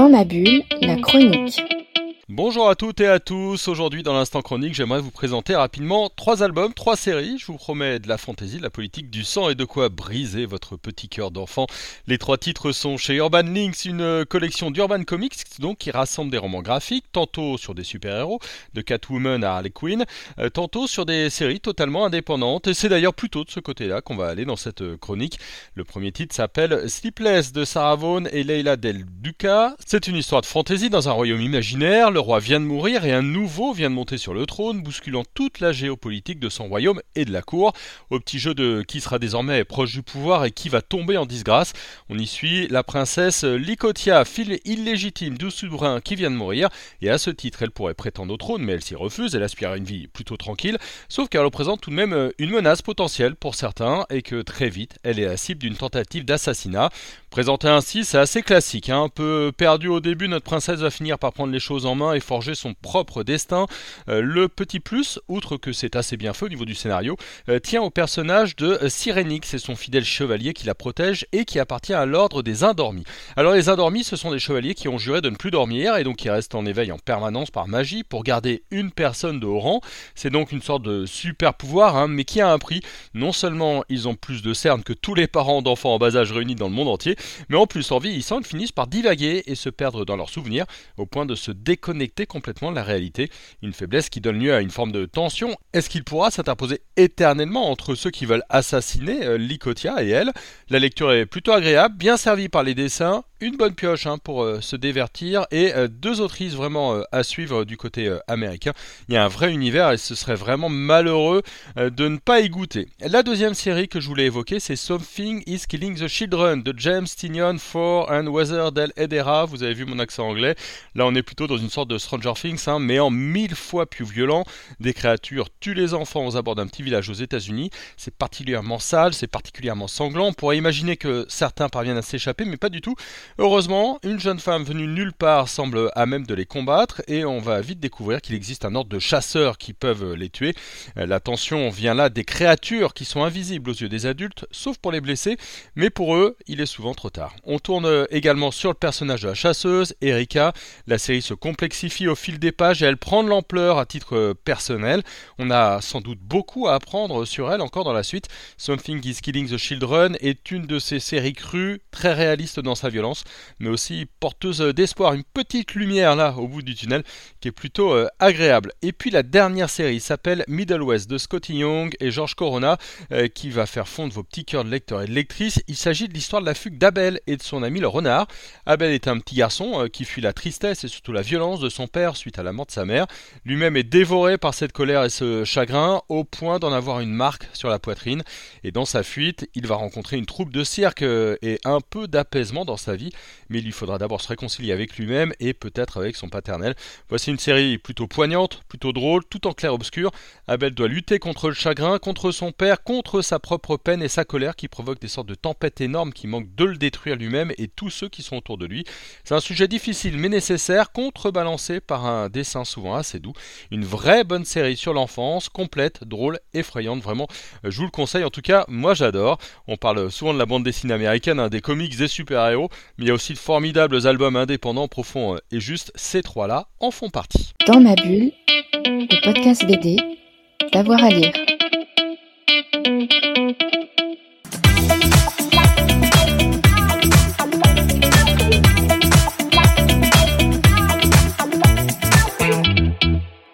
Dans ma bulle, la chronique. Bonjour à toutes et à tous. Aujourd'hui, dans l'instant chronique, j'aimerais vous présenter rapidement trois albums, trois séries. Je vous promets de la fantaisie, de la politique, du sang et de quoi briser votre petit cœur d'enfant. Les trois titres sont chez Urban Links, une collection d'Urban Comics, donc qui rassemble des romans graphiques, tantôt sur des super-héros, de Catwoman à Harley Quinn, euh, tantôt sur des séries totalement indépendantes. Et c'est d'ailleurs plutôt de ce côté-là qu'on va aller dans cette chronique. Le premier titre s'appelle Sleepless de Sarah Vaughan et Leila Del Duca. C'est une histoire de fantaisie dans un royaume imaginaire roi vient de mourir et un nouveau vient de monter sur le trône, bousculant toute la géopolitique de son royaume et de la cour. Au petit jeu de qui sera désormais proche du pouvoir et qui va tomber en disgrâce, on y suit la princesse Lycotia, fille illégitime du souverain qui vient de mourir, et à ce titre elle pourrait prétendre au trône, mais elle s'y refuse, elle aspire à une vie plutôt tranquille, sauf qu'elle représente tout de même une menace potentielle pour certains, et que très vite elle est la cible d'une tentative d'assassinat. Présenté ainsi, c'est assez classique, hein. un peu perdu au début, notre princesse va finir par prendre les choses en main et forger son propre destin. Euh, le petit plus, outre que c'est assez bien fait au niveau du scénario, euh, tient au personnage de Cyrénix et son fidèle chevalier qui la protège et qui appartient à l'ordre des Indormis. Alors les Indormis, ce sont des chevaliers qui ont juré de ne plus dormir et donc qui restent en éveil en permanence par magie pour garder une personne de haut rang. C'est donc une sorte de super pouvoir, hein, mais qui a un prix. Non seulement ils ont plus de cernes que tous les parents d'enfants en bas âge réunis dans le monde entier, mais en plus en vieillissant, ils finissent par divaguer et se perdre dans leurs souvenirs au point de se déconnecter complètement de la réalité, une faiblesse qui donne lieu à une forme de tension. Est-ce qu'il pourra s'interposer éternellement entre ceux qui veulent assassiner euh, Lycotia et elle? La lecture est plutôt agréable, bien servie par les dessins, une bonne pioche hein, pour euh, se divertir et euh, deux autrices vraiment euh, à suivre du côté américain. Il y a un vrai univers et ce serait vraiment malheureux de ne pas y goûter. La deuxième série que je voulais évoquer, c'est Something is Killing the Children de James Tinion for and Weather Del Edera. Vous avez vu mon accent anglais. Là, on est plutôt dans une sorte de Stranger Things, hein, mais en mille fois plus violent. Des créatures tuent les enfants aux abords d'un petit village aux États-Unis. C'est particulièrement sale, c'est particulièrement sanglant. On pourrait imaginer que certains parviennent à s'échapper, mais pas du tout. Heureusement, une jeune femme venue nulle part semble à même de les combattre et on va vite découvrir qu'il existe un ordre de chasseurs qui peuvent les tuer. Euh, la tension vient là des créatures qui sont invisibles aux yeux des adultes, sauf pour les blessés, mais pour eux, il est souvent trop tard. On tourne également sur le personnage de la chasseuse, Erika. La série se complexifie au fil des pages et elle prend de l'ampleur à titre personnel. On a sans doute beaucoup à apprendre sur elle encore dans la suite. Something is Killing the Children est une de ces séries crues, très réalistes dans sa violence mais aussi porteuse d'espoir, une petite lumière là au bout du tunnel qui est plutôt euh, agréable. Et puis la dernière série s'appelle Middle West de Scotty Young et George Corona euh, qui va faire fondre vos petits cœurs de lecteurs et de lectrices. Il s'agit de l'histoire de la fugue d'Abel et de son ami le renard. Abel est un petit garçon euh, qui fuit la tristesse et surtout la violence de son père suite à la mort de sa mère. Lui-même est dévoré par cette colère et ce chagrin au point d'en avoir une marque sur la poitrine. Et dans sa fuite, il va rencontrer une troupe de cirque et un peu d'apaisement dans sa vie mais il lui faudra d'abord se réconcilier avec lui-même et peut-être avec son paternel. Voici une série plutôt poignante, plutôt drôle, tout en clair-obscur. Abel doit lutter contre le chagrin, contre son père, contre sa propre peine et sa colère qui provoquent des sortes de tempêtes énormes qui manquent de le détruire lui-même et tous ceux qui sont autour de lui. C'est un sujet difficile mais nécessaire, contrebalancé par un dessin souvent assez doux. Une vraie bonne série sur l'enfance, complète, drôle, effrayante, vraiment. Je vous le conseille en tout cas, moi j'adore. On parle souvent de la bande dessinée américaine, hein, des comics des super-héros, mais il y a aussi de formidables albums indépendants profonds euh, et juste ces trois-là en font partie. Dans ma bulle, le podcast BD, d'avoir à lire.